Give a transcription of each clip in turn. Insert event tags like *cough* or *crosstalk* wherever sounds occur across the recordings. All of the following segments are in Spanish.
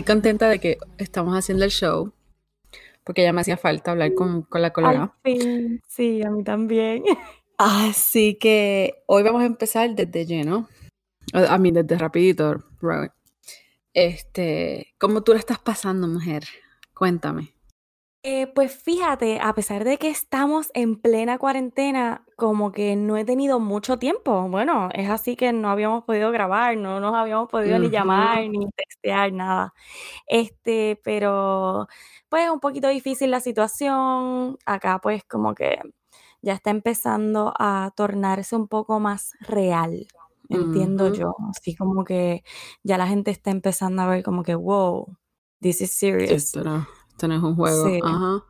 estoy contenta de que estamos haciendo el show. Porque ya me hacía falta hablar con, con la colega. Al fin. Sí, a mí también. *laughs* Así que hoy vamos a empezar desde lleno. A mí, desde rapidito. Este, ¿cómo tú la estás pasando, mujer? Cuéntame. Eh, pues fíjate, a pesar de que estamos en plena cuarentena, como que no he tenido mucho tiempo. Bueno, es así que no habíamos podido grabar, no nos habíamos podido ni llamar, ni textear, nada. Este, pero pues un poquito difícil la situación. Acá pues como que ya está empezando a tornarse un poco más real, entiendo yo. Así como que ya la gente está empezando a ver como que, wow, this is serious tenés un juego. Ajá.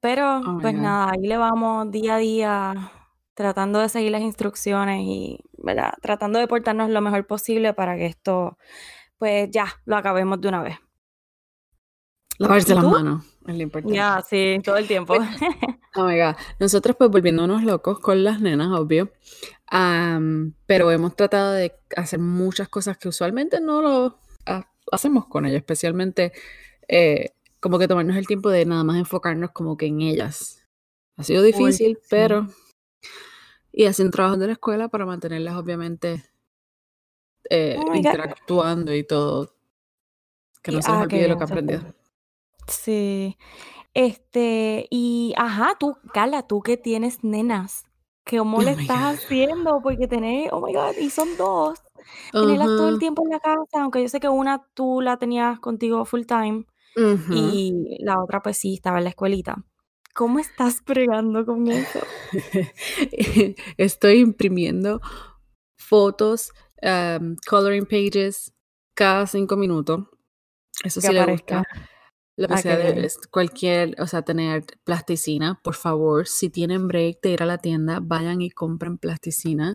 Pero, oh pues nada, ahí le vamos día a día tratando de seguir las instrucciones y, ¿verdad? Tratando de portarnos lo mejor posible para que esto, pues ya, lo acabemos de una vez. Lavarse las manos es lo importante. Ya, sí, todo el tiempo. *laughs* oh my God. Nosotros pues volviéndonos locos con las nenas, obvio. pero hemos tratado de hacer muchas cosas que usualmente no lo hacemos con ellas, especialmente eh, como que tomarnos el tiempo de nada más enfocarnos como que en ellas. Ha sido difícil, pero... Y hacen trabajo de la escuela para mantenerlas obviamente eh, oh interactuando y todo. Que no se les ah, olvide lo que aprendido. Sí. Este, y ajá, tú, Carla, tú que tienes nenas, ¿cómo oh le estás haciendo? Porque tenés, oh my god, y son dos. Tenerlas todo el tiempo en la casa, aunque yo sé que una tú la tenías contigo full time y la otra pues sí estaba en la escuelita. ¿Cómo estás pregando con eso? *laughs* Estoy imprimiendo fotos, coloring pages cada cinco minutos. Eso sí le gusta. Lo que ah, sea de cualquier, o sea, tener plasticina, por favor, si tienen break de ir a la tienda, vayan y compren plasticina.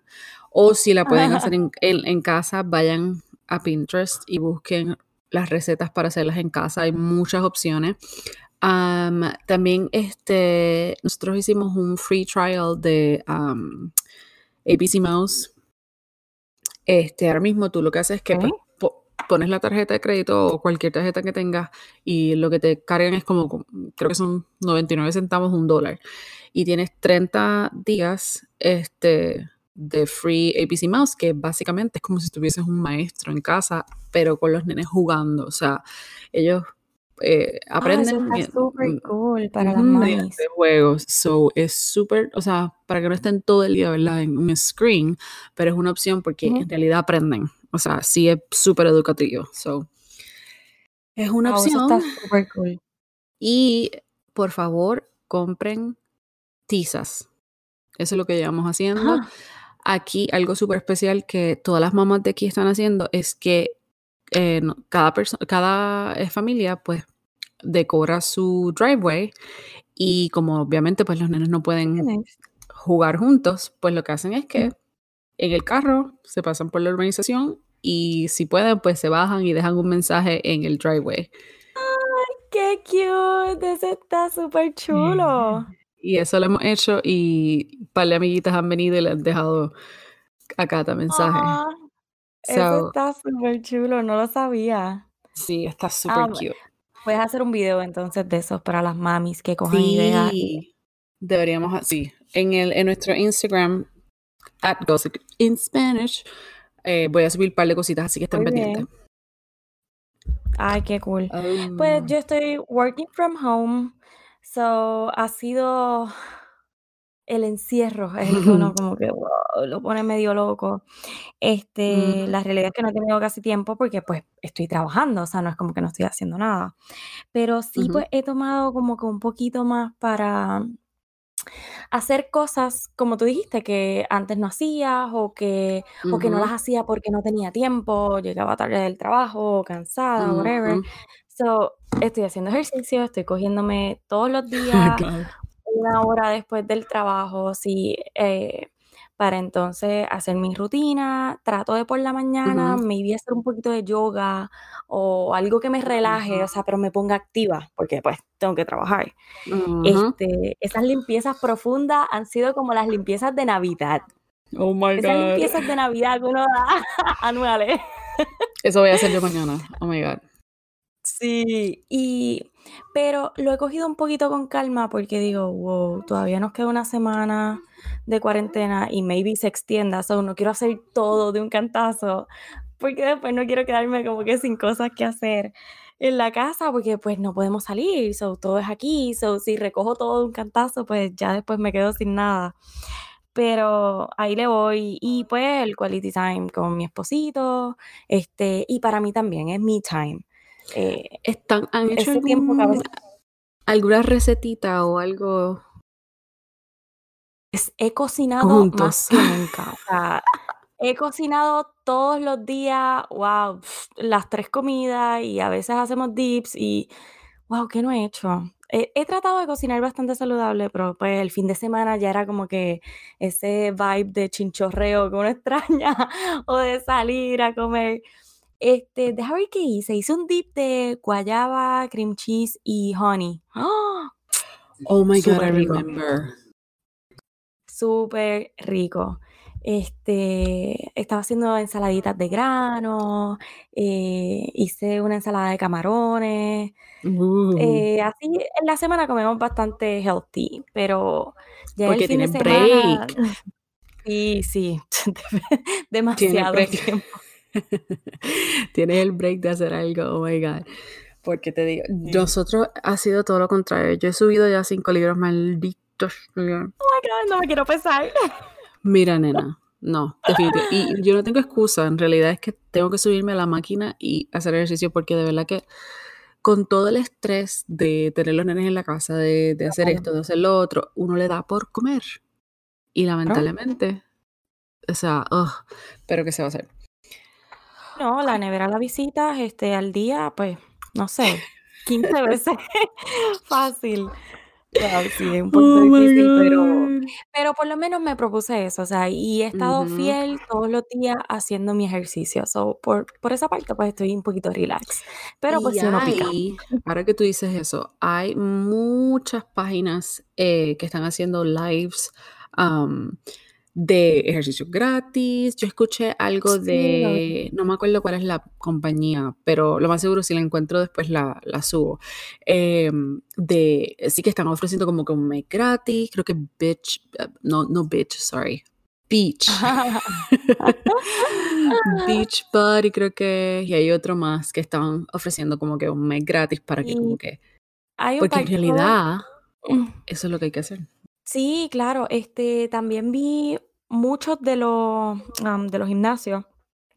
O si la pueden hacer *laughs* en, en, casa, vayan a Pinterest y busquen las recetas para hacerlas en casa. Hay muchas opciones. también este, nosotros hicimos un free trial de ABC Mouse. Este, ahora mismo tú lo que haces es que pones la tarjeta de crédito o cualquier tarjeta que tengas y lo que te cargan es como, creo que son 99 centavos, un dólar. Y tienes 30 días este, de Free ABC Mouse, que básicamente es como si tuvieses un maestro en casa, pero con los nenes jugando. O sea, ellos eh, aprenden. Ah, súper cool para las De juegos. So, es súper, o sea, para que no estén todo el día, ¿verdad? En un screen, pero es una opción porque en realidad aprenden. O sea, sí es súper educativo. So, es una opción. Eso está súper cool. Y por favor, compren tizas. Eso es lo que llevamos haciendo. Ah. Aquí algo súper especial que todas las mamás de aquí están haciendo es que eh, cada, cada eh, familia pues decora su driveway y como obviamente pues los nenes no pueden jugar juntos, pues lo que hacen es que en el carro se pasan por la urbanización y si pueden pues se bajan y dejan un mensaje en el driveway. ¡Ay, qué cute! Ese está súper chulo. Y eso lo hemos hecho y un par de amiguitas han venido y le han dejado acá cada mensaje. Ah, eso está súper chulo, no lo sabía. Sí, está súper ah, cute. Puedes hacer un video entonces de esos para las mamis que cojan ideas. Sí, deberíamos así. En, el, en nuestro Instagram, at Gossip in Spanish, eh, voy a subir un par de cositas, así que estén pendientes. Ay, qué cool. Pues yo estoy working from home So, ha sido el encierro, es el que uno *laughs* como que lo pone medio loco. Este, la realidad es que no he tenido casi tiempo porque pues estoy trabajando, o sea, no es como que no estoy haciendo nada. Pero sí, pues he tomado como que un poquito más para hacer cosas, como tú dijiste, que antes no hacías o que, o que no las hacía porque no tenía tiempo, llegaba tarde del trabajo, cansada, whatever. So, estoy haciendo ejercicio, estoy cogiéndome todos los *laughs* días una hora después del trabajo, sí, eh, para entonces hacer mi rutina. Trato de por la mañana, me voy a hacer un poquito de yoga o algo que me relaje, o sea, pero me ponga activa, porque pues tengo que trabajar. Este, esas limpiezas profundas han sido como las limpiezas de Navidad. Oh my Esas God. limpiezas de Navidad que uno da *laughs* anuales. Eso voy a hacer yo mañana. Oh my God. Sí, y pero lo he cogido un poquito con calma porque digo, wow, todavía nos queda una semana de cuarentena y maybe se extienda, so no quiero hacer todo de un cantazo, porque después no quiero quedarme como que sin cosas que hacer en la casa, porque pues no podemos salir, so todo es aquí, so si recojo todo de un cantazo, pues ya después me quedo sin nada. Pero ahí le voy y pues el quality time con mi esposito, este, y para mí también es me time. Eh, ¿Están, ¿Han hecho alguna recetita o algo? he cocinado más que nunca. he cocinado todos los días, wow, las tres comidas y a veces hacemos dips y wow, ¿qué no he hecho? He, tratado de cocinar bastante saludable, pero pues el fin de semana ya era como que ese vibe de chinchorreo que uno *laughs* extraña o de salir a comer. Este, déjame ver qué hice. Hice un dip de guayaba, cream cheese y honey. ¡Oh! Oh my God, I remember. Súper rico. Este, estaba haciendo ensaladitas de grano, eh, hice una ensalada de camarones. Eh, así en la semana comemos bastante healthy, pero ya el fin de semana. Break. *laughs* Sí, sí, *laughs* demasiado tiempo. *laughs* Tienes el break de hacer algo, oh my god. Porque te digo, nosotros ha sido todo lo contrario. Yo he subido ya cinco libros malditos. Oh my god, no me quiero pesar. *laughs* Mira, nena, no, definitivamente. Y *laughs* yo no tengo excusa, en realidad es que tengo que subirme a la máquina y hacer ejercicio porque de verdad que con todo el estrés de tener los nenes en la casa, de, de hacer esto, de hacer lo otro, uno le da por comer. Y lamentablemente, o sea, pero ¿qué se va a hacer? No, la nevera la visitas este, al día, pues, no sé, 15 veces *laughs* fácil. sí, es un poco oh difícil, pero, pero por lo menos me propuse eso, o sea, y he estado fiel todos los días haciendo mi ejercicio. So, por, por esa parte, pues estoy un poquito relax. Pero pues si uno pica. ahora que tú dices eso, hay muchas páginas eh, que están haciendo lives de ejercicios gratis. Yo escuché algo de, no me acuerdo cuál es la compañía, pero lo más seguro si la encuentro después la, la subo. Em, de, sí que están ofreciendo como que un mes gratis, creo que Bitch, eh, no, no Bitch, sorry. *laughs* Beach. Beach Buddy creo que, y hay otro más que están ofreciendo como que un mes gratis para que como que... porque en realidad mm. eso es lo que hay que hacer. Sí, claro, este, también vi muchos de los, de los gimnasios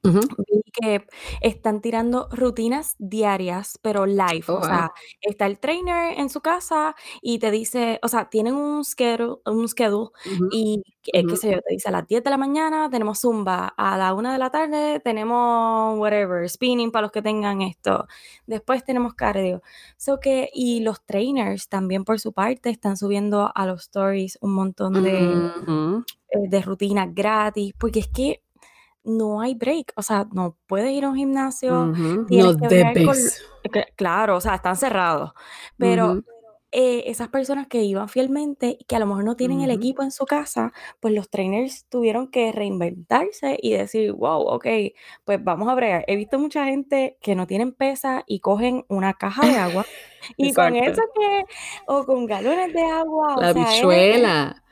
Vi que están tirando rutinas diarias, pero live. Oh, o sea, está el trainer en su casa y te dice, o sea, tienen un schedule, un schedule y qué sé yo, te dice a las 10 de la mañana tenemos zumba, a la 1 de la tarde tenemos whatever, spinning para los que tengan esto. Después tenemos cardio. So que, y los trainers también por su parte están subiendo a los stories un montón de, eh, de rutinas gratis, porque es que no hay break, o sea, no puedes ir a un gimnasio, no debes. claro, o sea, están cerrados, pero eh, esas personas que iban fielmente y que a lo mejor no tienen el equipo en su casa, pues los trainers tuvieron que reinventarse y decir, wow, ok, pues vamos a bregar. He visto mucha gente que no tienen pesa y cogen una caja de agua *laughs* y con eso que, o con galones de agua. La bichuela.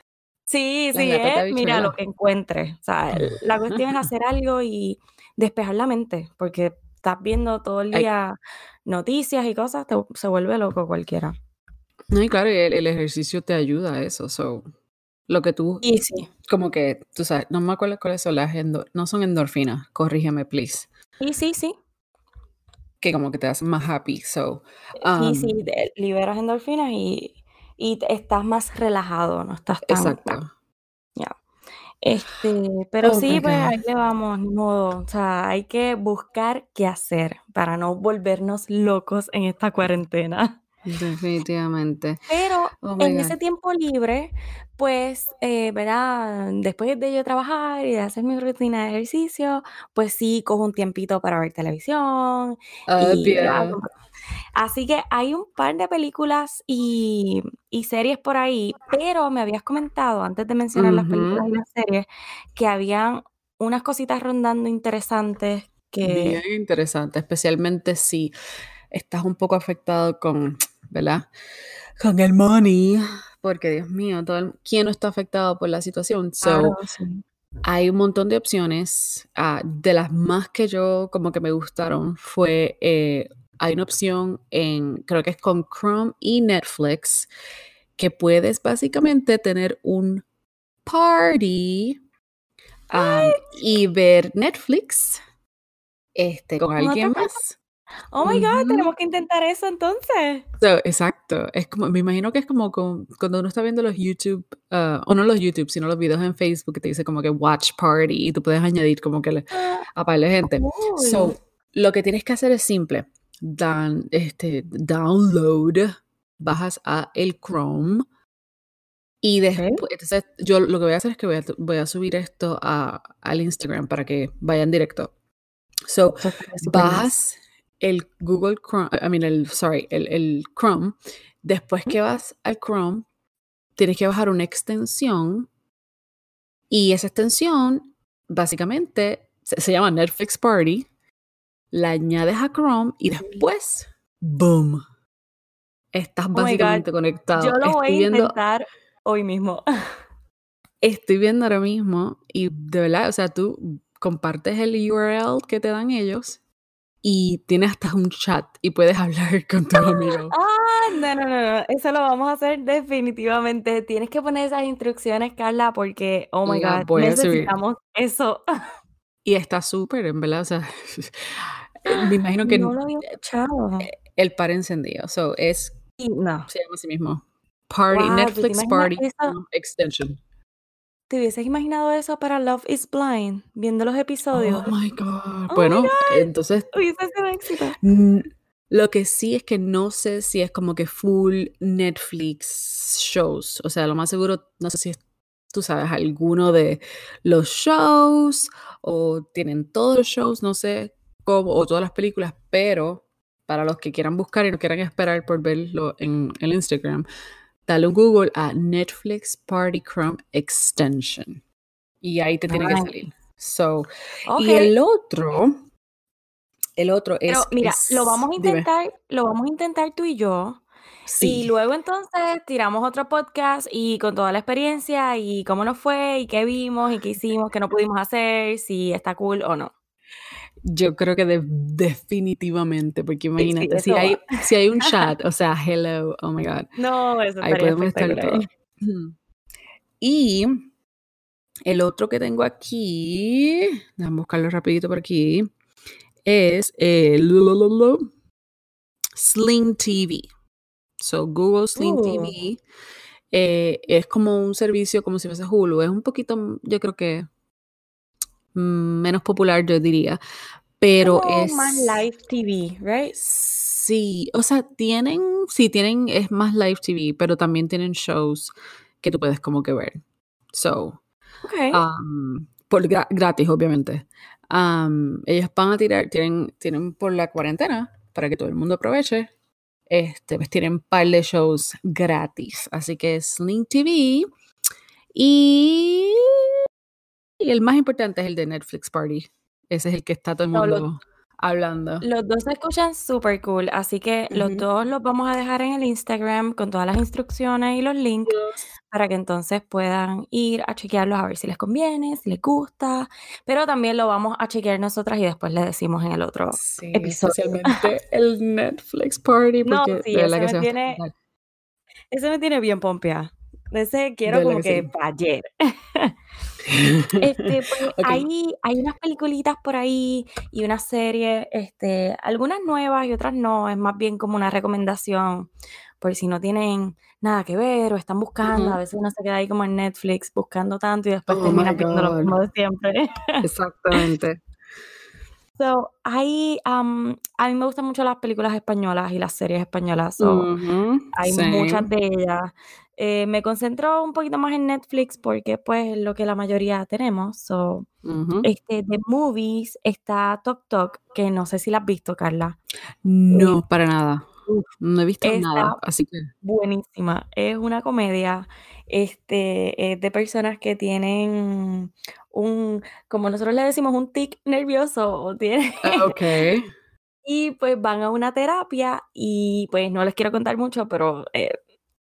Sí, sí, mira lo que encuentres. O sea, la *laughs* cuestión es hacer algo y despejar la mente, porque estás viendo todo el día noticias y cosas, te, se vuelve loco cualquiera. No, y claro, el, ejercicio te ayuda a eso. So, lo que tú. Y sí. Como que, tú sabes, no me acuerdo cuáles son las no son endorfinas, corrígeme, please. Y sí, sí. Que como que te hacen más happy. So, um, sí, liberas endorfinas y y estás más relajado, no estás tan... Exacto. Ya. Este, pero oh sí, pues ahí le vamos, modo. O sea, hay que buscar qué hacer para no volvernos locos en esta cuarentena. Definitivamente. Pero oh en ese tiempo libre, pues, eh, ¿verdad? Después de yo trabajar y de hacer mi rutina de ejercicio, pues sí, cojo un tiempito para ver televisión y Así que hay un par de películas y, series por ahí, pero me habías comentado antes de mencionar las películas y las series que habían unas cositas rondando interesantes que... Bien interesante, especialmente si estás un poco afectado con, ¿verdad? Con el money, porque Dios mío, todo ¿quién no está afectado por la situación? So, Hay un montón de opciones. Ah, de las más que yo como que me gustaron fue eh, hay una opción en, creo que es con Chrome y Netflix, que puedes básicamente tener un party um, y ver Netflix este, con alguien más. Oh my God, tenemos que intentar eso entonces. exacto. Es como, me imagino que es como cuando uno está viendo los YouTube, uh, o no los YouTube, sino los videos en Facebook que te dice como que watch party y tú puedes añadir como que ah, a par de gente. So, lo que tienes que hacer es simple dan, este, download, bajas a el Chrome y después, entonces yo lo que voy a hacer es que voy a, voy a subir esto a, al Instagram para que vayan directo. So, bajas el Google Chrome, I mean, el, sorry, el, el Chrome. Después que vas al Chrome, tienes que bajar una extensión y esa extensión básicamente se llama Netflix Party la añades a Chrome y después, boom, estás oh básicamente conectado. Yo lo voy a intentar hoy mismo. *laughs* Estoy viendo ahora mismo y de verdad, o sea, tú compartes el URL que te dan ellos y tienes hasta un chat y puedes *laughs* hablar con tu amigo. *laughs* Ah, no, no, no, eso lo vamos a hacer definitivamente. Tienes que poner esas instrucciones, Carla, porque, oh my God, necesitamos eso. Y está súper, en verdad, o sea, me imagino que no lo había escuchado. Eh, el par encendido, so es, no. se llama así mismo, Party, Netflix Party Extension. ¿Te hubieses imaginado eso para Love is Blind, viendo los episodios? Oh my God. Oh bueno, entonces. Hubiese sido éxito. Lo que sí es que no sé si es como que full Netflix shows. O sea, lo más seguro, no sé si es tú sabes, alguno de los shows o tienen todos los shows, no sé cómo, o todas las películas, pero para los que quieran buscar y no quieran esperar por verlo en el Instagram, dale un Google a Netflix Party Chrome Extension y ahí te tiene que salir. So, y el otro, el otro es. Pero mira, lo vamos a intentar, lo vamos a intentar tú y yo. Y luego entonces tiramos otro podcast y con toda la experiencia y cómo nos fue y qué vimos y qué hicimos, qué no pudimos hacer, si está cool o no. Yo creo que definitivamente, porque imagínate, si, hay, si hay un *laughs* chat, o sea, hello, oh my god. No, eso Ahí podemos estar todos. *clears throat* Y el otro que tengo aquí, déjame buscarlo rapidito por aquí, es el Sling TV. So, Google Sling TV eh, es como un servicio como si fuese Hulu. Es un poquito, yo creo que mm, menos popular, yo diría. Pero es. más live TV, right? Sí, o sea, tienen, sí, tienen, es más live TV, pero también tienen shows que tú puedes como que ver. So, okay. um, por gratis, obviamente. Um, ellos van a tirar, tienen, tienen por la cuarentena para que todo el mundo aproveche este, pues tienen un par de shows gratis. Así que Sling TV. Y, y, el más importante es el de Netflix Party. Ese es el que está todo el mundo hablando. Los dos se escuchan súper cool, así que los dos los vamos a dejar en el Instagram con todas las instrucciones y los links para que entonces puedan ir a chequearlos a ver si les conviene, si les gusta, pero también lo vamos a chequear nosotras y después les decimos en el otro sí, episodio. Especialmente *laughs* el Netflix Party, porque no, sí, ese, me tiene, ese me tiene bien pompeada. Ese quiero como que, ayer. *laughs* este, pues, *laughs* hay, hay unas peliculitas por ahí y una serie, este, algunas nuevas y otras no, es más bien como una recomendación por si no tienen nada que ver o están buscando, a veces uno se queda ahí como en Netflix buscando tanto y después oh termina viendo lo mismo de siempre. Exactamente. So, hay, a mí me gustan mucho las películas españolas y las series españolas, so, hay muchas de ellas. Eh, me concentro un poquito más en Netflix porque, pues, es lo que la mayoría tenemos. So, este, de movies está Tok Tok, que no sé si la has visto, Carla. No, para nada. No he visto nada, así que. Buenísima. Es una comedia este, de personas que tienen un, como nosotros le decimos, un tic nervioso. O tiene, ah, *laughs* ok. y pues van a una terapia y pues no les quiero contar mucho, pero eh,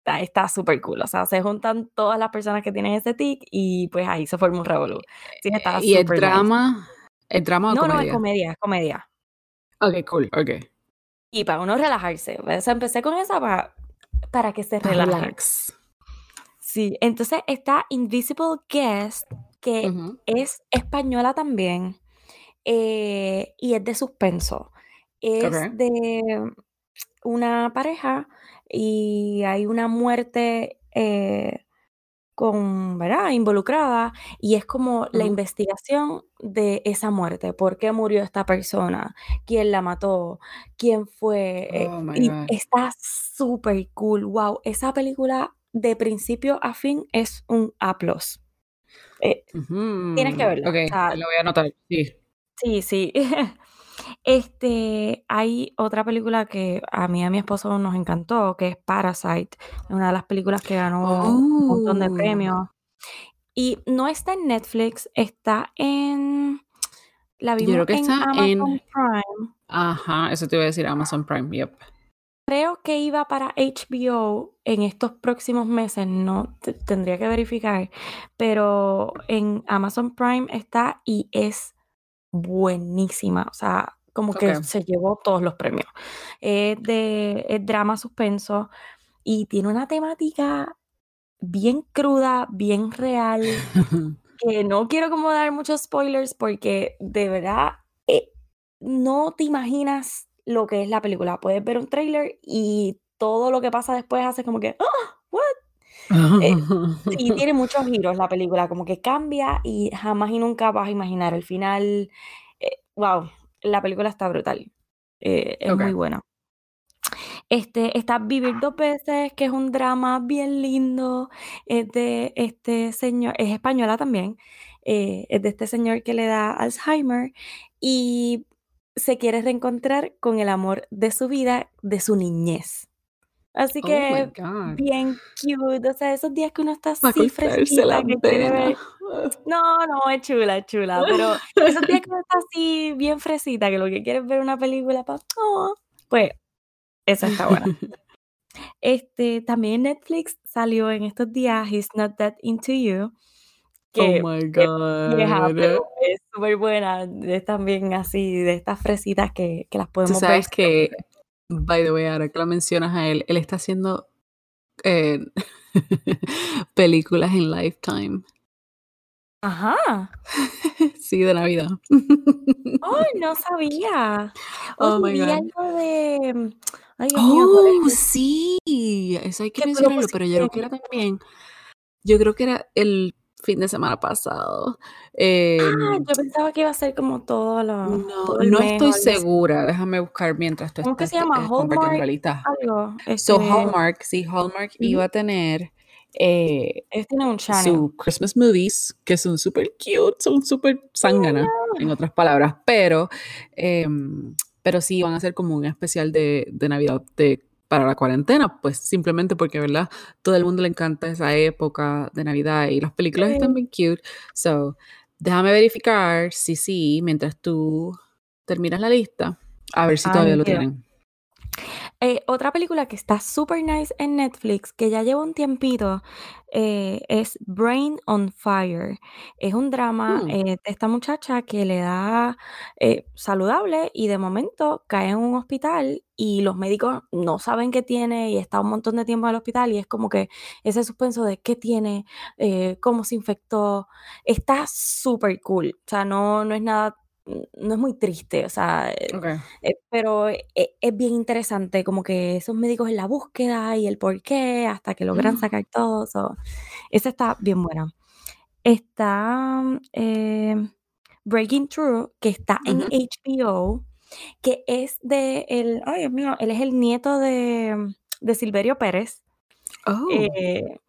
está súper cool. O sea, se juntan todas las personas que tienen ese tic y pues ahí se forma un revolú. Sí, está ¿Y el drama? ¿El drama o no, comedia? No, es comedia, es comedia. Ok, cool, ok. Y para uno relajarse. O sea, empecé con esa para, para que se relaje. Sí, entonces está Invisible Guest, que es española también, eh, y es de suspenso. Es de una pareja y hay una muerte eh, con, ¿verdad? involucrada y es como la investigación de esa muerte, por qué murió esta persona, quién la mató, quién fue. Eh, oh y está súper cool, wow, esa película de principio a fin es un A+. Eh, tienes que verla. Ok, lo voy a anotar, sí. Sí, sí. *laughs* Este, hay otra película que a mí y a mi esposo nos encantó, que es Parasite, una de las películas que ganó un montón de oh. premios. Y no está en Netflix, está en... La vimos Yo creo que en está Amazon Prime. Ajá, eso te iba a decir, Amazon Prime, yep. Creo que iba para HBO en estos próximos meses, no tendría que verificar, pero en Amazon Prime está y es buenísima, o sea, como que se llevó todos los premios. Es de drama suspenso y tiene una temática bien cruda, bien real, *laughs* que no quiero como dar muchos spoilers porque de verdad eh, no te imaginas lo que es la película. Puedes ver un trailer y todo lo que pasa después hace como que, ¡ah! ¿What? Eh, y *laughs* tiene muchos giros la película, como que cambia y jamás y nunca vas a imaginar el final. wow, eh, la película está brutal. Eh, es muy buena. Este, está Vivir dos veces, que es un drama bien lindo. Es de este señor, es española también. es de este señor que le da Alzheimer y se quiere reencontrar con el amor de su vida, de su niñez. Así oh que bien cute, o sea, esos días que uno está así fresquita, que quiere ver... No, no, es chula, es chula, pero esos días que uno está así bien fresita, que lo que quiere es ver una película para... Oh, pues, esa está buena. Este, también Netflix salió en estos días He's Not That Into You, Oh my God. es súper buena. Es también así, de estas fresitas que, que las podemos Tú sabes que, by the way, ahora que lo mencionas a él, él está haciendo eh, *laughs* películas en Lifetime. Ajá. *laughs* sí, de Navidad. ¡Ay, no *laughs* sabía! Oh, my God. algo de... Ay, oh, sí. Eso hay que mencionarlo, pero yo creo que era también... Yo creo que era el fin de semana pasado. ah, em, yo pensaba que iba a ser como todo lo. No, no estoy segura. Déjame buscar mientras tú ¿Cómo que se llama? Hallmark. Algo. So, este Hallmark, sí, Hallmark iba a tener. Eh, un channel. Su Christmas movies, que son súper cute, son súper zángana, en otras palabras, pero, em, pero sí van a ser como un especial de, de Navidad de para la cuarentena, pues simplemente porque, ¿verdad? Todo el mundo le encanta esa época de Navidad y las películas están bien cute. So, déjame verificar si sí, mientras tú terminas la lista, a ver si todavía lo tienen. Eh, otra película que está super nice en Netflix, que ya lleva un tiempito, eh, es Brain on Fire. Es un drama mm. eh, de esta muchacha que le da saludable y de momento cae en un hospital y los médicos no saben qué tiene y está un montón de tiempo en el hospital y es como que ese suspenso de qué tiene, cómo se infectó, está súper cool. O sea, no, no es nada no es muy triste, o sea, eh, eh, pero eh, es bien interesante, como que esos médicos en la búsqueda y el por qué, hasta que logran mm. sacar todo. esa está bien buena. Está Breaking Through, que está en HBO, que es de el, ay Dios mío, él es el nieto de, de Silverio Pérez. Oh. Eh,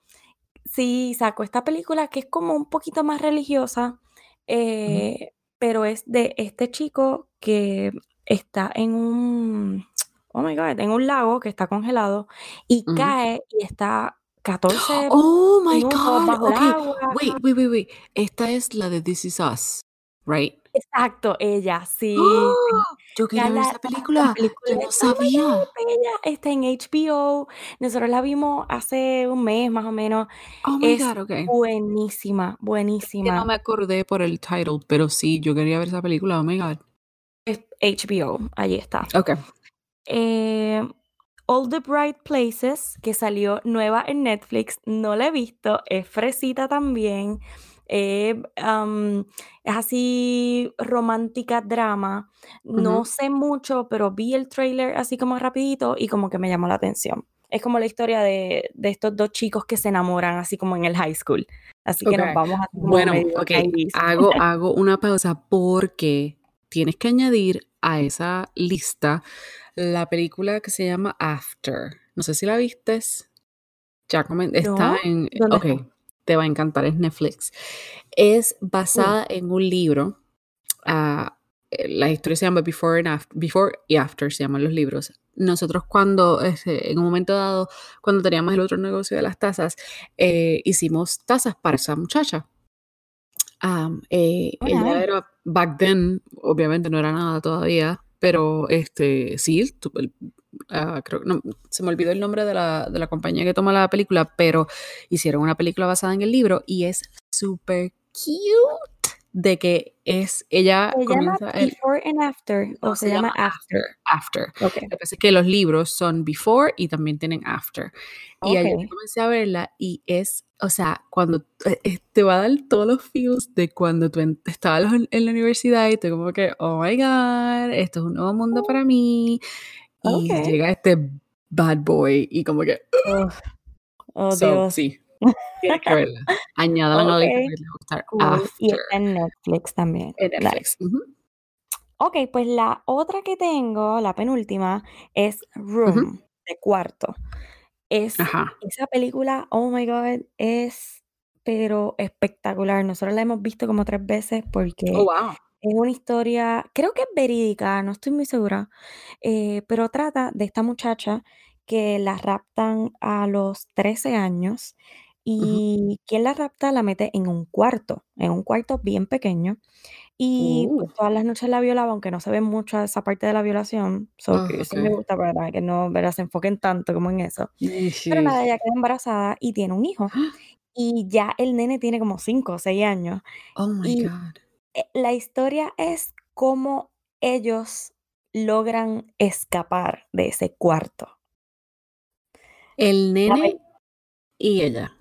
sí, sacó esta película que es como un poquito más religiosa, eh, pero es de este chico que está en un, oh my God, en un lago que está congelado y cae y está 14 Oh my God. bajo el Okay. agua. Wait, wait, wait, wait. Esta es la de This Is Us, right? Exacto, ella, sí. ¡Oh! Yo quería Ya ver esa película. película Yo no sabía. Bella, está en HBO. Nosotros la vimos hace un mes más o menos. Oh my Es God, okay. buenísima, Que no buenísima. me acordé por el title, pero sí, yo quería ver esa película. Oh my God. Es HBO, allí está. Okay. Eh, All the Bright Places, que salió nueva en Netflix, no la he visto, es fresita también. Eh, es así romántica drama. No sé mucho, pero vi el trailer así como rapidito y como que me llamó la atención. Es como la historia de, de estos dos chicos que se enamoran así como en el high school. Así que nos vamos como Bueno, ok, 90s. hago, *laughs* hago una pausa porque tienes que añadir a esa lista la película que se llama After. No sé si la vistes. Ya comen- está ¿No? en. ¿Dónde Ok, está? Te va a encantar, es Netflix. Es Uh, basada en un libro. eh, la historia se llama Before, and After, Before y After, se llaman los libros. Nosotros cuando, este, en un momento dado, cuando teníamos el otro negocio de las tazas, eh, hicimos tazas para esa muchacha. Am, eh, ella era, back then, obviamente no era nada todavía, pero este, sí, ah, creo, no, se me olvidó el nombre de la, de la compañía que toma la película, pero hicieron una película basada en el libro y es súper cute de que es, ella ¿Se llama comienza el, Before and After no, o se se llama llama After? After. Ok, Lo que es que los libros son before y también tienen after. Y ayer comencé a verla y es, o sea, cuando eh, eh, te va a dar todos los feels de cuando tú estabas en, en la universidad y tú como que, oh my God, esto es un nuevo mundo para mí. Y llega este bad boy y como que, Uf, Oh, so, Dios. sí, *laughs* tienes que verla. Añádala a la lista les va a gustar. cool. Y está en Netflix también. en. Netflix. Ujú, Ok, pues la otra que tengo, la penúltima, es. Room, de cuarto. Es Ajá. esa película, oh my God, es pero espectacular. Nosotros la hemos visto como tres veces Oh, porque wow. Es una historia, creo que es verídica, no estoy muy segura, eh, pero trata de esta muchacha que la raptan a los 13 años Ujú. y quien la rapta la mete en un cuarto, en un cuarto bien pequeño y Uh, pues todas las noches la violaba, aunque no se ve mucho esa parte de la violación, so ah, que sí me ok. gusta, ¿verdad? Que no ¿verdad? se enfoquen tanto como en eso. Pero nada, ella queda embarazada y tiene un hijo y ya el nene tiene como 5 o 6 años Oh my y God. Eh, la historia es cómo ellos logran escapar de ese cuarto. El nene y ella.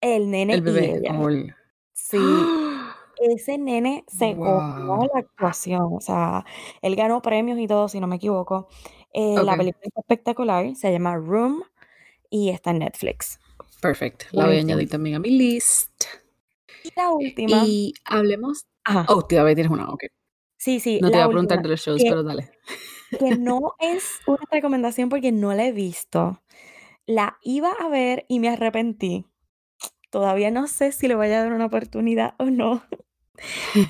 el nene El y ella. el- Sí, *gasps* ese nene se Wow. la actuación, o sea, él ganó premios y todo, si no me equivoco. Eh, la película es espectacular, se llama Room y está en Netflix. perfect. La voy a añadir también a mi list. Y la última, Y hablemos. Ajá, Oh, todavía tienes una, ok. sí, sí, No te la a preguntar última, de los shows, que, pero dale. que *laughs* no es una recomendación porque no la he visto. La iba a ver y me arrepentí. Todavía no sé si le voy a dar una oportunidad o no.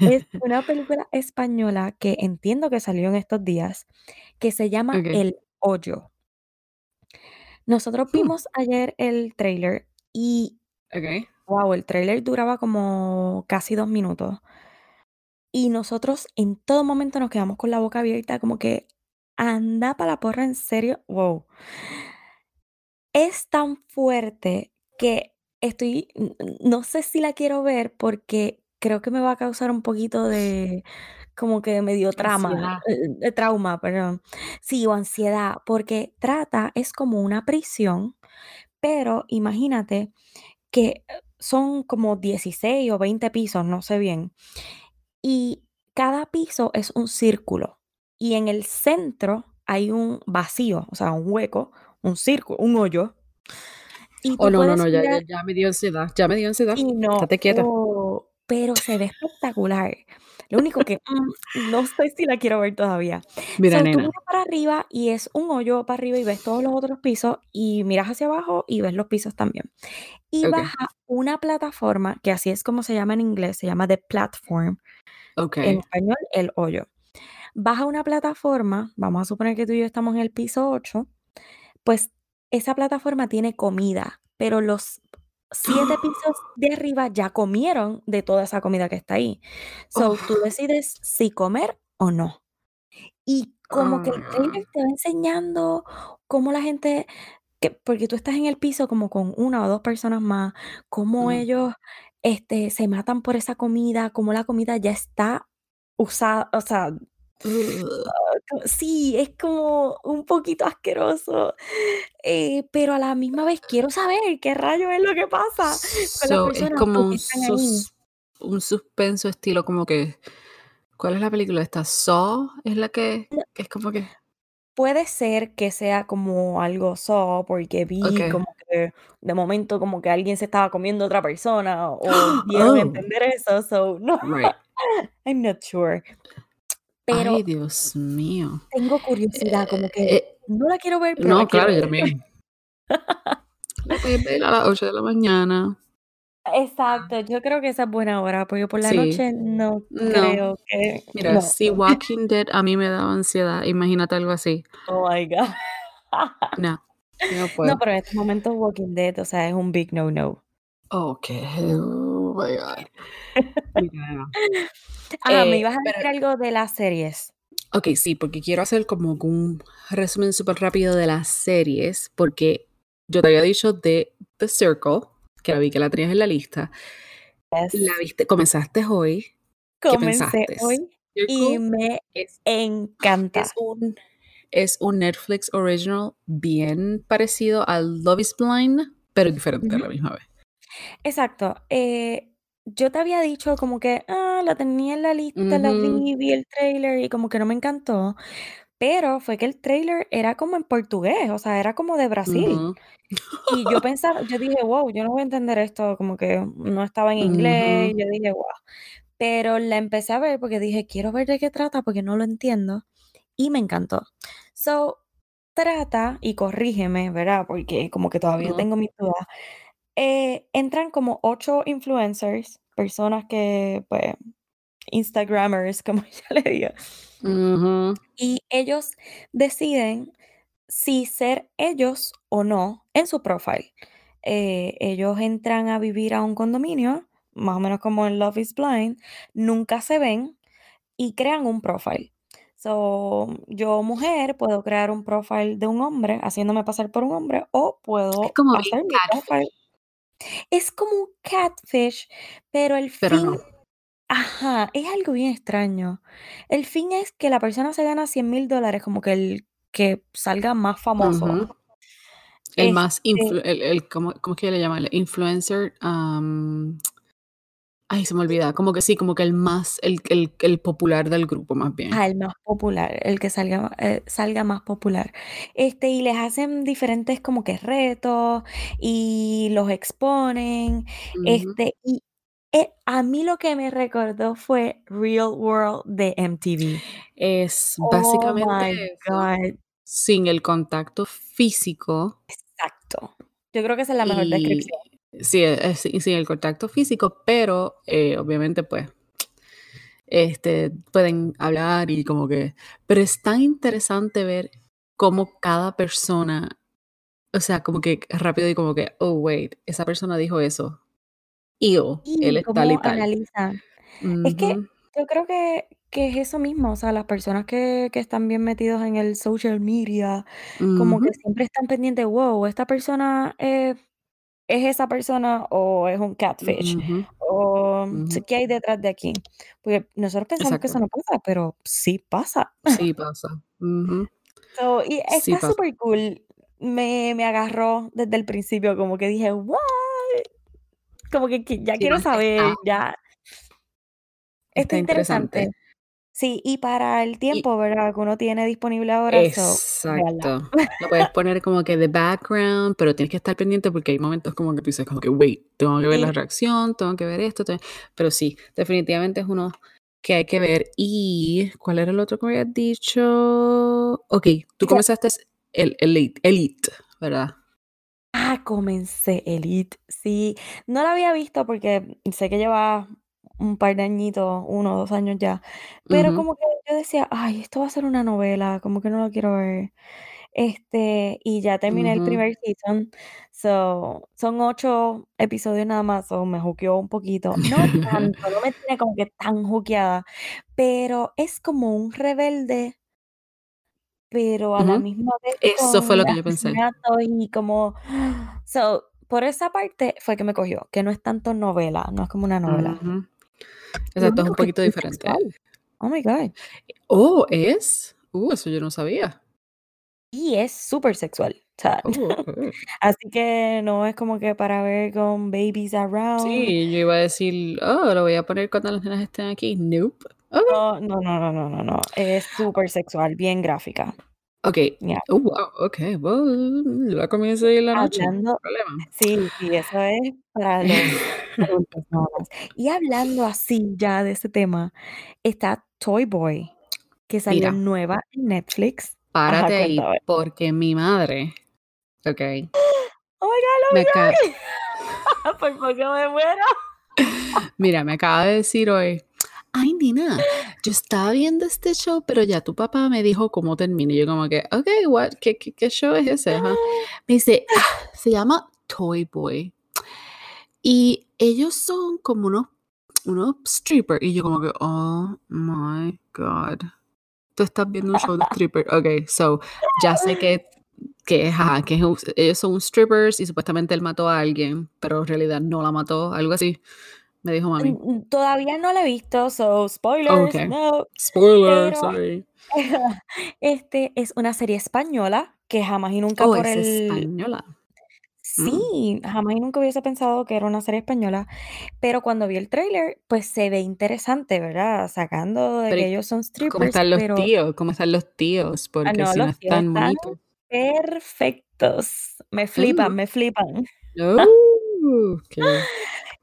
Es una *laughs* película española que entiendo que salió en estos días, que se llama. El Hoyo. Nosotros Hmm, vimos ayer el tráiler y, ok. wow, el tráiler duraba como casi dos minutos. Y nosotros en todo momento nos quedamos con la boca abierta, como que anda para la porra, en serio, wow. Es tan fuerte que estoy, no sé si la quiero ver porque creo que me va a causar un poquito de, como que medio trauma, eh, de trauma, perdón. Sí, o ansiedad, porque trata, es como una prisión, pero imagínate que eh, son como 16 o 20 pisos, no sé bien, y cada piso es un círculo, y en el centro hay un vacío, o sea, un hueco, un círculo, un hoyo, y Oh, no, no, no, ya, ya, mirar ya me dio ansiedad. Ya me dio ansiedad. y no, Estate quieta. oh, pero se ve espectacular. Lo único que mm, no sé si la quiero ver todavía. Mira, tú miras para arriba y es un hoyo para arriba y ves todos los otros pisos y miras hacia abajo y ves los pisos también. Y baja una plataforma, que así es como se llama en inglés, se llama The Platform. En español, el hoyo. Baja una plataforma, vamos a suponer que tú y yo estamos en el piso 8, pues esa plataforma tiene comida, pero los siete *gasps* pisos de arriba ya comieron de toda esa comida que está ahí. So, tú decides si comer o no. Y como que el trailer te va enseñando cómo la gente, que, porque tú estás en el piso como con una o dos personas más, cómo ellos este, se matan por esa comida, cómo la comida ya está usada, o sea, *laughs* sí, es como un poquito asqueroso, eh, pero a la misma vez quiero saber qué rayo es lo que pasa es como un, un suspenso estilo como que ¿cuál es la película esta? Saw es la que, es como que Puede ser que sea como algo Saw, porque vi como que de momento como que alguien se estaba comiendo a otra persona o *gasps* dieron oh. entender eso, so no, *laughs* I'm not sure. Pero Ay, Dios mío. Tengo curiosidad, como que eh, no la quiero ver, pero No, claro, yo también. *laughs* la puedes ver a las 8 de la mañana. Exacto, yo creo que esa es buena hora, porque por la noche no, creo que... Mira, si Walking Dead a mí me daba ansiedad, imagínate algo así. Oh my God. no, no puedo. No, pero en este momento Walking Dead, o sea, es un big no-no. Ok, oh my God. *laughs* Ah, me eh, ibas a decir algo de las series. Ok, sí, porque quiero hacer como un resumen súper rápido de las series, porque yo te había dicho de The Circle, que la vi que la tenías en la lista. La viste, comenzaste hoy. Comencé hoy y me encanta. Es un, es un Netflix original bien parecido al Love is Blind, pero diferente a la misma vez. Exacto. Eh, yo te había dicho como que, ah, la tenía en la lista, la vi, vi el trailer y como que no me encantó, pero fue que el trailer era como en portugués, o sea, era como de Brasil. Y yo *laughs* pensaba, yo dije, wow, yo no voy a entender esto, como que no estaba en inglés, yo dije, wow. Pero la empecé a ver porque dije, quiero ver de qué trata porque no lo entiendo. Y me encantó. So, trata, y corrígeme, ¿verdad? Porque como que todavía tengo mis dudas. Eh, entran como ocho influencers, personas que, pues, Instagramers, *laughs* como ya le digo. Y ellos deciden si ser ellos o no en su profile. Eh, ellos entran a vivir a un condominio, más o menos como en Love is Blind, nunca se ven y crean un profile. So, yo, mujer, puedo crear un profile de un hombre haciéndome pasar por un hombre o puedo hacer mi profile es como un catfish, pero el fin ajá, es algo bien extraño. El fin es que la persona se gana mil dólares, como que el que salga más famoso. El más este el ¿cómo es que le llaman? El influencer, Ay, se me olvida. Como que sí, como que el más, el, el, el popular del grupo, más bien. Ah, el más popular, el que salga, eh, salga más popular. Este, y les hacen diferentes como que retos y los exponen. Este, y eh, a mí lo que me recordó fue Real World de MTV. Es oh básicamente sin el contacto físico. Exacto. Yo creo que esa es la mejor descripción. Sí, sin el contacto físico, pero eh, obviamente pues este, pueden hablar y como que... Pero es tan interesante ver cómo cada persona, o sea, como que rápido y como que, oh, wait, esa persona dijo eso. Y él es tal y tal. Es que yo creo que, que, es eso mismo, o sea, las personas que, que están bien metidos en el social media, como que siempre están pendientes, wow, esta persona ¿es esa persona o es un catfish? O ¿qué hay detrás de aquí? Porque nosotros pensamos que eso no pasa, pero sí pasa. Sí pasa. y está súper cool. Me, me agarró desde el principio, como que dije, ¿what? Como que, ya quiero saber, ya. Está interesante. Sí, y para el tiempo, ¿verdad? Que uno tiene disponible ahora. Exacto. *laughs* Lo puedes poner como que de background, pero tienes que estar pendiente porque hay momentos como que tú dices como que, wait, tengo que ver la reacción, tengo que ver esto, pero sí, definitivamente es uno que hay que ver. Y, ¿cuál era el otro que me habías dicho? Ok, tú comenzaste el Elite, Elite, ¿verdad? Ah, comencé Elite, sí. No la había visto porque sé que lleva un par de añitos, uno o dos años ya, pero como que yo decía, ay, esto va a ser una novela, como que no lo quiero ver. Este, y ya terminé el primer season, so, son ocho episodios nada más, o me juqueó un poquito. No *laughs* tanto, no me tiene como que tan juqueada, pero es como un rebelde, pero a la misma vez Eso fue lo que yo pensé. y como, so, por esa parte fue que me cogió, que no es tanto novela, no es como una novela. Exacto, es un poquito diferente. Oh my God. Oh, ¿es? Uh, eso yo no sabía. Y es súper sexual. Oh, *laughs* así que no es como que para ver con babies around. Sí, yo iba a decir, oh, lo voy a poner cuando las nenas estén aquí. Nope. No, no, no, no, no, no, no. Es súper sexual, bien gráfica. Ok. Oh, wow. Ok. Well, la ahí en la noche. Hablando, sí, sí, eso es para los *laughs* Y hablando así ya de ese tema, está Toy Boy, que salió nueva en Netflix. Párate ahí, porque mi madre, ok. Oh my God, me *laughs* Por poco me muero. *laughs* Mira, me acaba de decir hoy, ay, Nina, yo estaba viendo este show, pero ya tu papá me dijo cómo termina. Y yo como que, ok, what, ¿qué, qué, show es ese? *gasps* Me dice, ah, se llama Toy Boy. Y ellos son como unos, unos strippers. Y yo como que, oh my God tú estás viendo un show de stripper. Ok, so ya sé que, que, que ellos son strippers y supuestamente él mató a alguien, pero en realidad no la mató, algo así. Me dijo mami. Mm, mm, todavía no la he visto, so spoilers. No. Spoilers, sorry. *laughs* Este es una serie española que jamás y nunca oh, por es española. Mm. Sí, jamás y nunca hubiese pensado que era una serie española, pero cuando vi el tráiler, pues se ve interesante, ¿verdad? Sacando de que ellos son strippers, ¿Cómo están los tíos? ¿Cómo están los tíos? Ah, Porque si no están bonitos. perfectos. Me flipan, mm. me flipan. *laughs* Uh,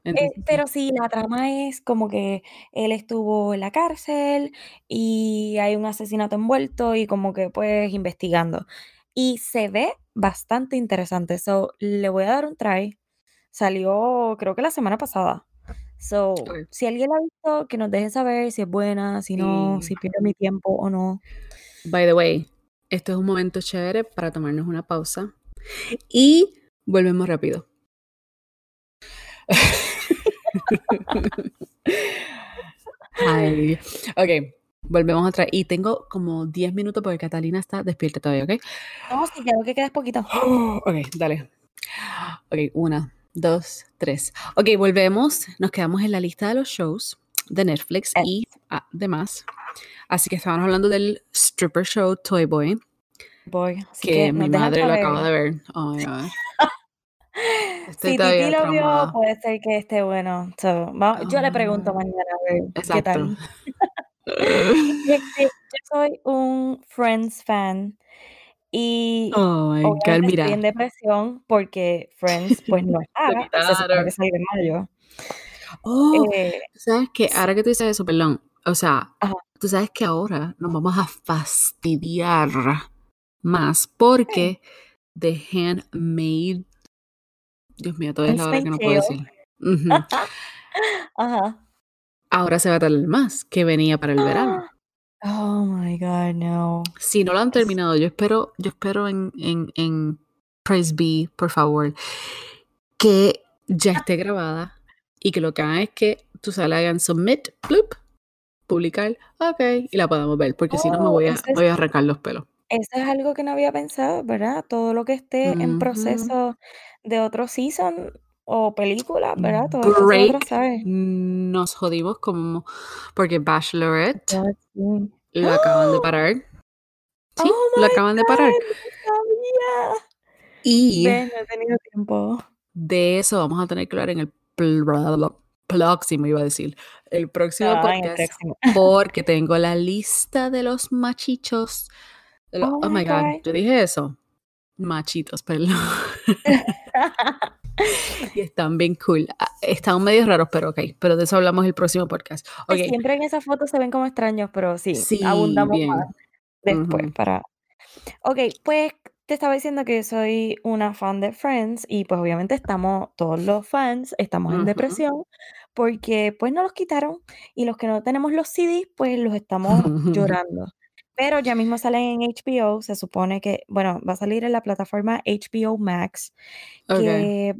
eh, pero sí, la trama es como que él estuvo en la cárcel y hay un asesinato envuelto y como que pues investigando. Y se ve bastante interesante. So, le voy a dar un try. Salió, creo que la semana pasada. So, si alguien la ha visto, que nos deje saber si es buena, si no, si pierde mi tiempo o no. By the way, esto es un momento chévere para tomarnos una pausa y volvemos rápido. *laughs* Ay, ok. Volvemos atrás. Y tengo como 10 minutos porque Catalina está despierta todavía, ¿ok? No, sí, creo que quedas poquito. *gasps* ok, dale. Ok, una, dos, tres. Ok, volvemos. Nos quedamos en la lista de los shows de Netflix y demás. Así que estábamos hablando del stripper show Toy Boy. Boy, que, mi madre lo acaba de ver. Oh, *laughs* God. si Titi lo vio, puede ser que esté bueno. yo le pregunto ah, mañana a ver qué tal. *laughs* Yo soy un Friends fan y oh mira. estoy en depresión porque Friends pues no *laughs* está, se supone mayo. Oh, eh, ¿sabes que Ahora que tú dices eso, perdón, o sea, tú sabes que ahora nos vamos a fastidiar más porque The Handmaid Dios mío, todavía es la hora que no puedo decir. *laughs* Ajá ahora se va a tardar más, que venía para el verano. *gasps* Oh my God, no. Si no lo han terminado, yo espero, yo espero en, en, en Press B, por favor, que ya esté grabada y que lo que hagan es que tú se la hagan submit, bloop, publicar, ok, y la podamos ver, porque si no me voy a, oh, voy a arrancar los pelos. Eso es algo que no había pensado, ¿verdad? Todo lo que esté en proceso de otro season, o películas, ¿verdad? Todo Break, nos jodimos como porque Bachelorette lo acaban de parar. Sí, oh lo acaban de parar. Y tenido tiempo. de eso vamos a tener que hablar en el próximo, iba a decir, el próximo podcast, porque *laughs* tengo la lista de los machichos. Oh, oh, my God. God, yo dije eso. Machitos, perdón. *laughs* y están bien cool. Ah, están medio raros, pero ok. Pero de eso hablamos el próximo podcast. Okay. Siempre en esas fotos se ven como extraños, pero sí, sí abundamos más después para... Ok, pues te estaba diciendo que soy una fan de Friends y pues obviamente estamos, todos los fans estamos en depresión porque pues no los quitaron y los que no tenemos los CDs pues los estamos *laughs* llorando. Pero ya mismo salen en HBO, se supone que, bueno, va a salir en la plataforma HBO Max, que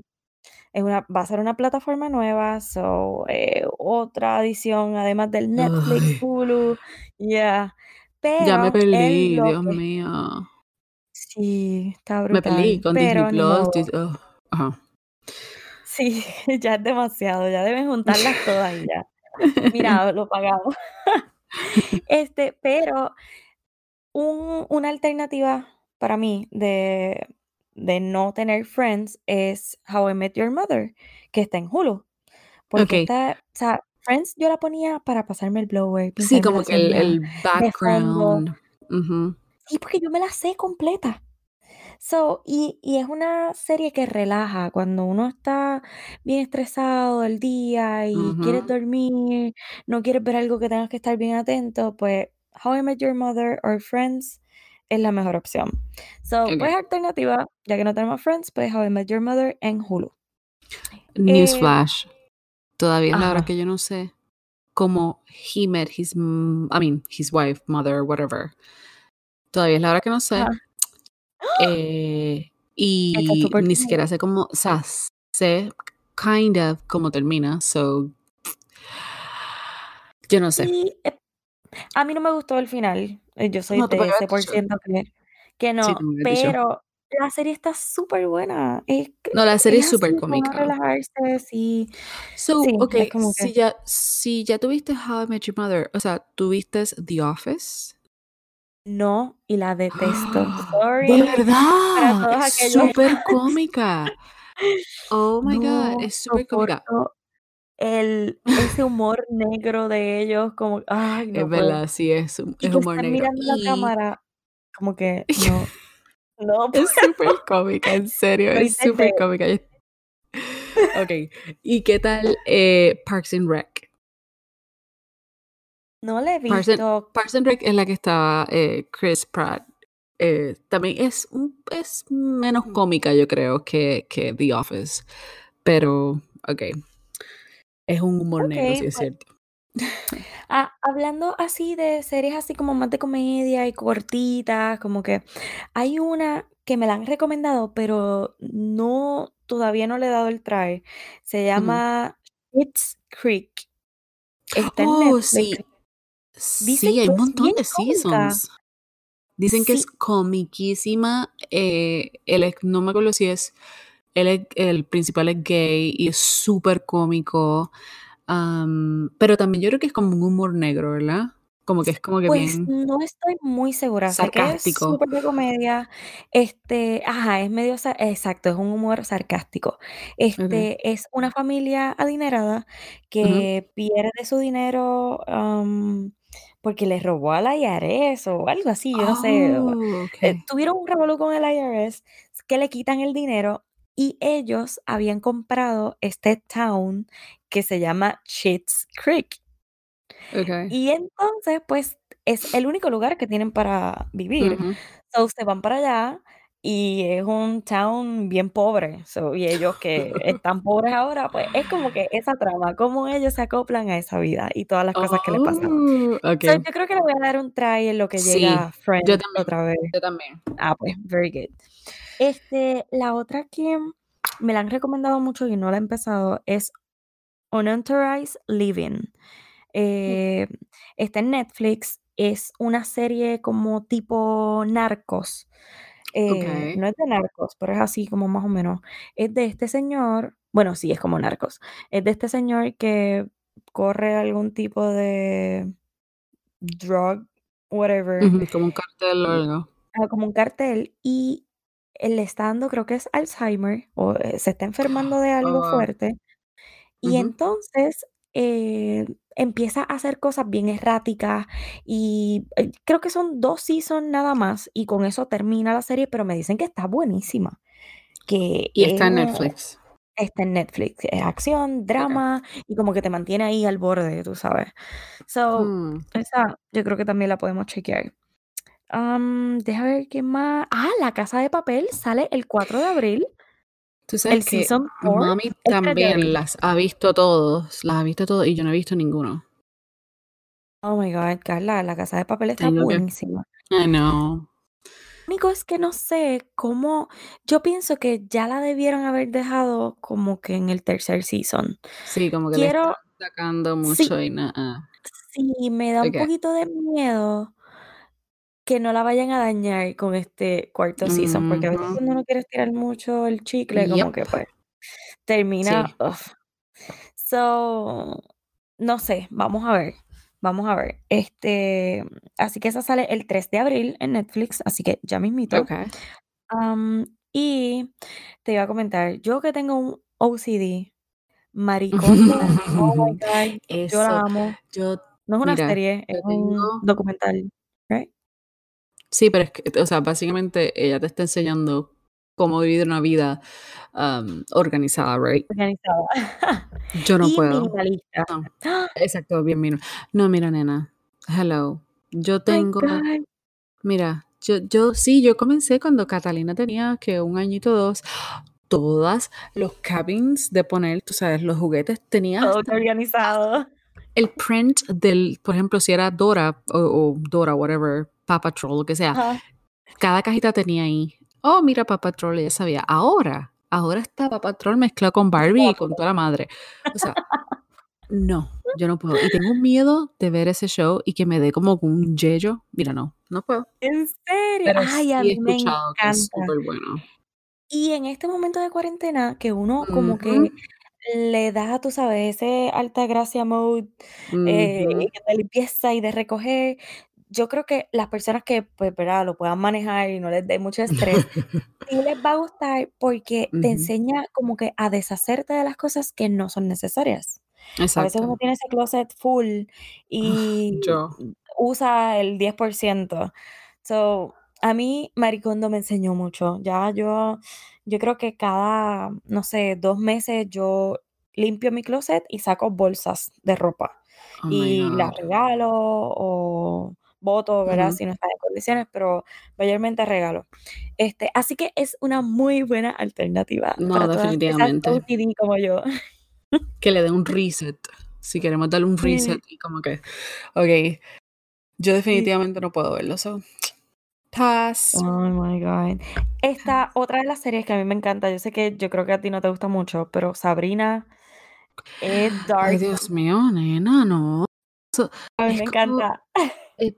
es una, va a ser una plataforma nueva, so, eh, otra adición, además del Netflix, Hulu, ya. Ya me perdí, Dios mío. Sí, está brutal. Me perdí con Disney Plus. Oh, ajá. Sí, *laughs* ya es demasiado, ya deben juntarlas todas y ya. *laughs* Mira, lo pagamos. *laughs* Este, pero un, una alternativa para mí de, de no tener Friends es How I Met Your Mother, que está en Hulu. Porque está, o sea, Friends yo la ponía para pasarme el blower. Sí, como que el, background. Sí, porque yo me la sé completa. So, y, y es una serie que relaja cuando uno está bien estresado el día y quieres dormir, no quieres ver algo que tengas que estar bien atento, pues How I Met Your Mother or Friends es la mejor opción. So, pues alternativa, ya que no tenemos Friends, pues How I Met Your Mother en Hulu. Newsflash. Eh, Todavía es la hora que yo no sé cómo he met his, I mean, his wife, mother, whatever. Todavía es la hora que no sé. Eh, y ni siquiera sé cómo, o sea, sé kind of cómo termina, so yo no sé. Eh, a mí no me gustó el final. Eh, yo soy de ese por ciento que, que no, pero la serie está súper buena. no, la serie es súper cómica. relajarse, sí. So, ok, si, ya, si ya tuviste How I Met Your Mother, o sea, ¿tuviste The Office? No, y la detesto. *gasps* Sorry. De verdad, es súper *laughs* cómica. Oh my god, es súper cómica el, ese humor negro de ellos, como, ay, no Es verdad, sí, es, es humor negro. mirando la cámara, como que, *laughs* no, no. Es súper cómica, en serio, es súper cómica. *laughs* Ok, ¿y qué tal eh, Parks and Rec? No le he visto. Parks and, Rec es la que estaba eh, Chris Pratt. Eh, también es, es menos cómica, yo creo, que, que The Office. Pero, ok, es un humor negro, sí es pues cierto. *laughs* Ah, hablando así de series así como más de comedia y cortitas, como que hay una que me la han recomendado, pero no, todavía no le he dado el try. Se llama It's Creek. Está en oh, sí. sí, hay un montón de seasons. Dicen que es comiquísima. Eh, el, no me acuerdo si es él el principal es gay y es súper cómico. pero también yo creo que es como un humor negro, ¿verdad? Como que es como que pues no estoy muy segura. Sarcástico. es súper de comedia. Este, ajá, es medio, exacto, es un humor sarcástico. Este, es una familia adinerada que pierde su dinero porque le robó al IRS o algo así, yo no sé. Oh, eh, tuvieron un revolú con el IRS que le quitan el dinero y ellos habían comprado este town que se llama Cheats Creek. Y entonces, pues, es el único lugar que tienen para vivir. So, se van para allá y es un town bien pobre. So, y ellos que están pobres ahora, pues es como que esa trama, cómo ellos se acoplan a esa vida y todas las cosas que le pasan. Oh, yo creo que le voy a dar un try en lo que llega Friends otra vez. Yo también. Ah, pues, very good. Este, la otra que me la han recomendado mucho y no la he empezado es Unauthorized Living. Eh, está en Netflix. Es una serie como tipo narcos. Eh, no es de narcos, pero es así como más o menos. Es de este señor, bueno, sí, es como narcos. Es de este señor que corre algún tipo de drug, whatever. como un cartel o algo. como un cartel. Y el estando, creo que es Alzheimer, o eh, se está enfermando de algo oh, fuerte, y entonces eh, empieza a hacer cosas bien erráticas, y eh, creo que son dos seasons nada más, y con eso termina la serie, pero me dicen que está buenísima. Que y está en Netflix. Está en Netflix. Es acción, drama y como que te mantiene ahí al borde, tú sabes. So, esa yo creo que también la podemos chequear. Um, deja ver qué más. Ah, La Casa de Papel sale el 4 de abril. Tú sabes el que season mami también las ha visto todos, las ha visto todos y yo no he visto ninguno. Oh my god, Carla, La Casa de Papel está buenísima. I know. Único es que no sé cómo. Yo pienso que ya la debieron haber dejado como que en el tercer season. Sí, como que Quiero... le están sacando mucho y nada. Sí, me da un poquito de miedo que no la vayan a dañar con este cuarto season, porque a veces cuando uno quiere estirar mucho el chicle, como que pues termina. So, no sé, vamos a ver. Vamos a ver. Este, así que esa sale el 3 de abril en Netflix, así que ya mismito. Okay. y te iba a comentar, yo que tengo un OCD, Maricondo, oh my *laughs* God, yo la amo. Yo, no es una serie, es un documental, right? Sí, pero es que, o sea, básicamente ella te está enseñando cómo vivir una vida organizada, right? Organizada. *laughs* Yo no puedo. No. *gasps* Exacto, bien. No, mira, nena. Hello. Yo tengo. Mira, yo, yo sí, yo comencé cuando Catalina tenía que un añito dos. Todas los cabins de poner, tú sabes, los juguetes tenía. Todo organizado. El print del, por ejemplo, si era Dora o, o Dora, whatever, Paw Patrol, lo que sea. Cada cajita tenía ahí. Oh, mira, Paw Patrol, ya sabía. Ahora, ahora está Paw Patrol mezclado con Barbie y con toda la madre. O sea, no, yo no puedo. Y tengo miedo de ver ese show y que me dé como un yello. Mira, no, no puedo. ¿En serio? Ay, a mí me encanta. bueno. Y en este momento de cuarentena, que uno como que le da, tú sabes, ese alta gracia mode eh, de limpieza y de recoger yo creo que las personas que, pues, ¿verdad? Lo puedan manejar y no les dé mucho estrés, *laughs* sí les va a gustar porque te enseña como que a deshacerte de las cosas que no son necesarias. A veces uno tiene ese closet full *laughs* y usa el 10%. So, a mí Maricondo me enseñó mucho. Ya yo, yo creo que cada, no sé, dos meses yo limpio mi closet y saco bolsas de ropa oh y las regalo o voto, ¿verdad? Si no está en condiciones, pero mayormente regalo. Este, así que es una muy buena alternativa. No, para definitivamente. como yo. Que le dé un reset. Si queremos darle un reset y como que, ok, yo definitivamente no puedo verlo. So, pass. Oh my God. Esta otra de las series que a mí me encanta, yo sé que yo creo que a ti no te gusta mucho, pero Sabrina es dark. Ay, Dios mío, nena, no. A mí me encanta. Eh, *laughs* eh,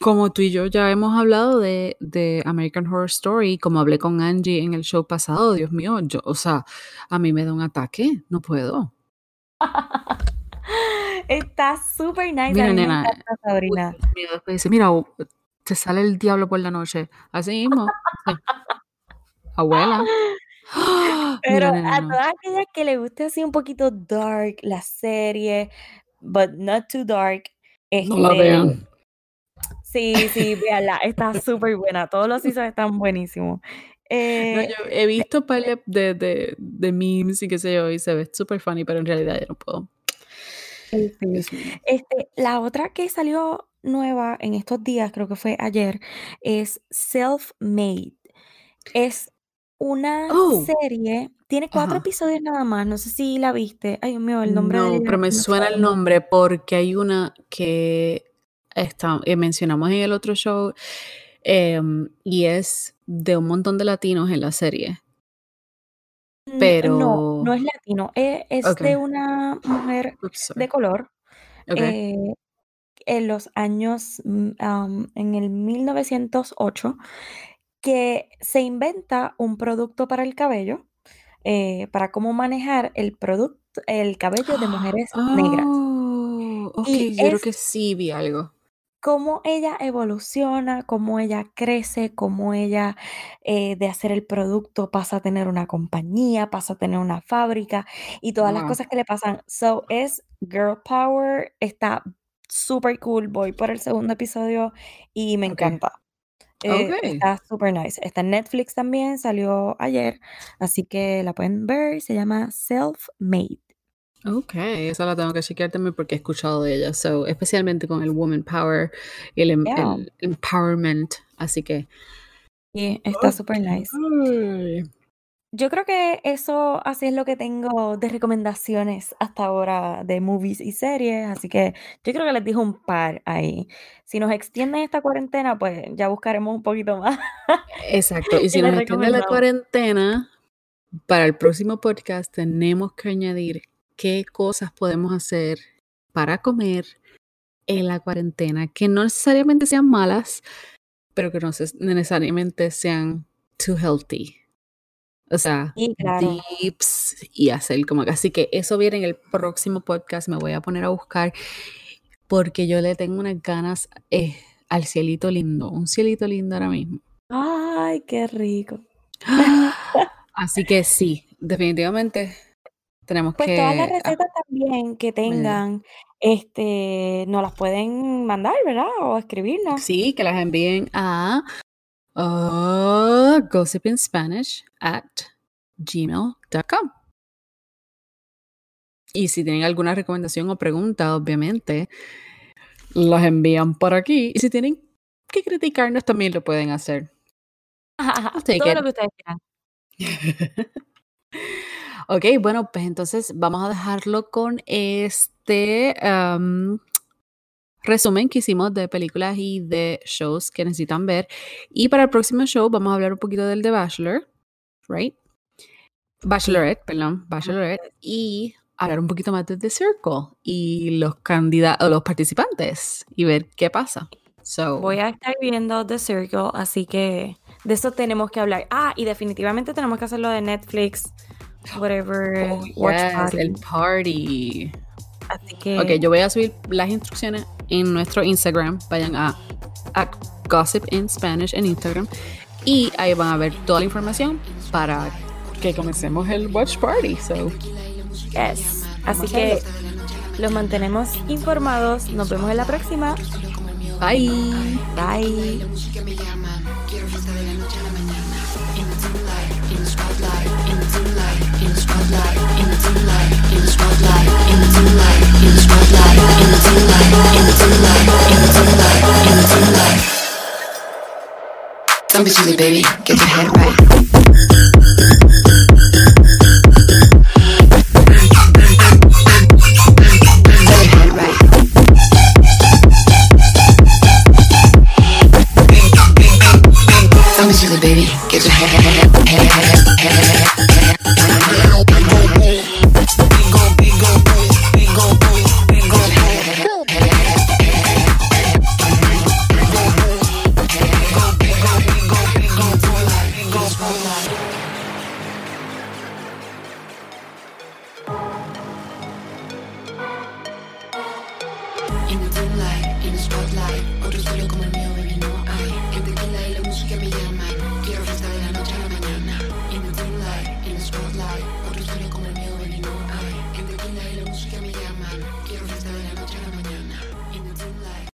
como tú y yo ya hemos hablado de, de, American Horror Story, como hablé con Angie en el show pasado, Dios mío, yo, o sea, a mí me da un ataque, no puedo. *laughs* Está súper nice. Mira, nena, Sabrina. dice, mira, te sale el diablo por la noche. Así mismo. Abuela. *gasps* Pero a todas aquellas que le guste así un poquito dark la serie, but not too dark, no la este, vean. Sí, sí, *laughs* véanla, está súper buena. Todos los seasons están buenísimos. Eh, yo he visto par de, de, de, memes y qué sé yo, y se ve súper funny, pero en realidad yo no puedo. Este, la otra que salió nueva en estos días, creo que fue ayer, es Self-Made. Es una oh. serie, tiene cuatro episodios nada más, no sé si la viste. Ay, Dios mío, el nombre No, pero me suena el nombre porque hay una que está, eh, mencionamos en el otro show, em, y es de un montón de latinos en la serie. Pero. No, no es latino, e, es, de una mujer de color. Eh, en los años, mm, en el 1908, que se inventa un producto para el cabello, eh, para cómo manejar el producto, el cabello de mujeres negras. Oh, ok, yo creo que sí vi algo cómo ella evoluciona, cómo ella crece, cómo ella eh, de hacer el producto pasa a tener una compañía, pasa a tener una fábrica y todas las cosas que le pasan. So es girl power, está súper cool. Voy por el segundo episodio y me encanta. Eh, está super nice. Está en Netflix también, salió ayer, así que la pueden ver. Se llama Self Made. Ok, esa la tengo que chequear también porque he escuchado de ella, so, especialmente con el woman power y el, em, empowerment, así que... Sí, está super nice. Yo creo que eso así es lo que tengo de recomendaciones hasta ahora de movies y series, así que yo creo que les dijo un par ahí. Si nos extienden esta cuarentena, pues ya buscaremos un poquito más. Exacto, *laughs* y si nos extiende la cuarentena, para el próximo podcast tenemos que añadir qué cosas podemos hacer para comer en la cuarentena, que no necesariamente sean malas, pero que no necesariamente sean too healthy. O sea, dips y hacer como Así que eso viene en el próximo podcast. Me voy a poner a buscar porque yo le tengo unas ganas eh, al cielito lindo. Un cielito lindo ahora mismo. Ay, qué rico. *gasps* Así que sí, definitivamente tenemos pues que. Pues todas las recetas también que tengan, este, nos las pueden mandar, ¿verdad? O escribirnos. Sí, que las envíen a uh, gossipinspanish at gmail.com. Y si tienen alguna recomendación o pregunta, obviamente, las envían por aquí. Y si tienen que criticarnos, también lo pueden hacer. *laughs* Todo lo que ustedes quieran. *laughs* ok, bueno, pues entonces vamos a dejarlo con este resumen que hicimos de películas y de shows que necesitan ver. Y para el próximo show vamos a hablar un poquito del The Bachelor, ¿right? Bachelorette, perdón, Bachelorette. Y hablar un poquito más de The Circle y los candidatos, los participantes y ver qué pasa. So, Voy a estar viendo The Circle, así que de eso tenemos que hablar. Ah, y definitivamente tenemos que hacerlo de Netflix, whatever, oh, watch party. el party. Así que. Ok, yo voy a subir las instrucciones en nuestro Instagram. Vayan a, a Gossip in Spanish en Instagram. Y ahí van a ver toda la información para que comencemos el watch party. So. Yes. Así que los mantenemos informados. Nos vemos en la próxima. Bye. Bye. Don't be silly, baby. Get your head right.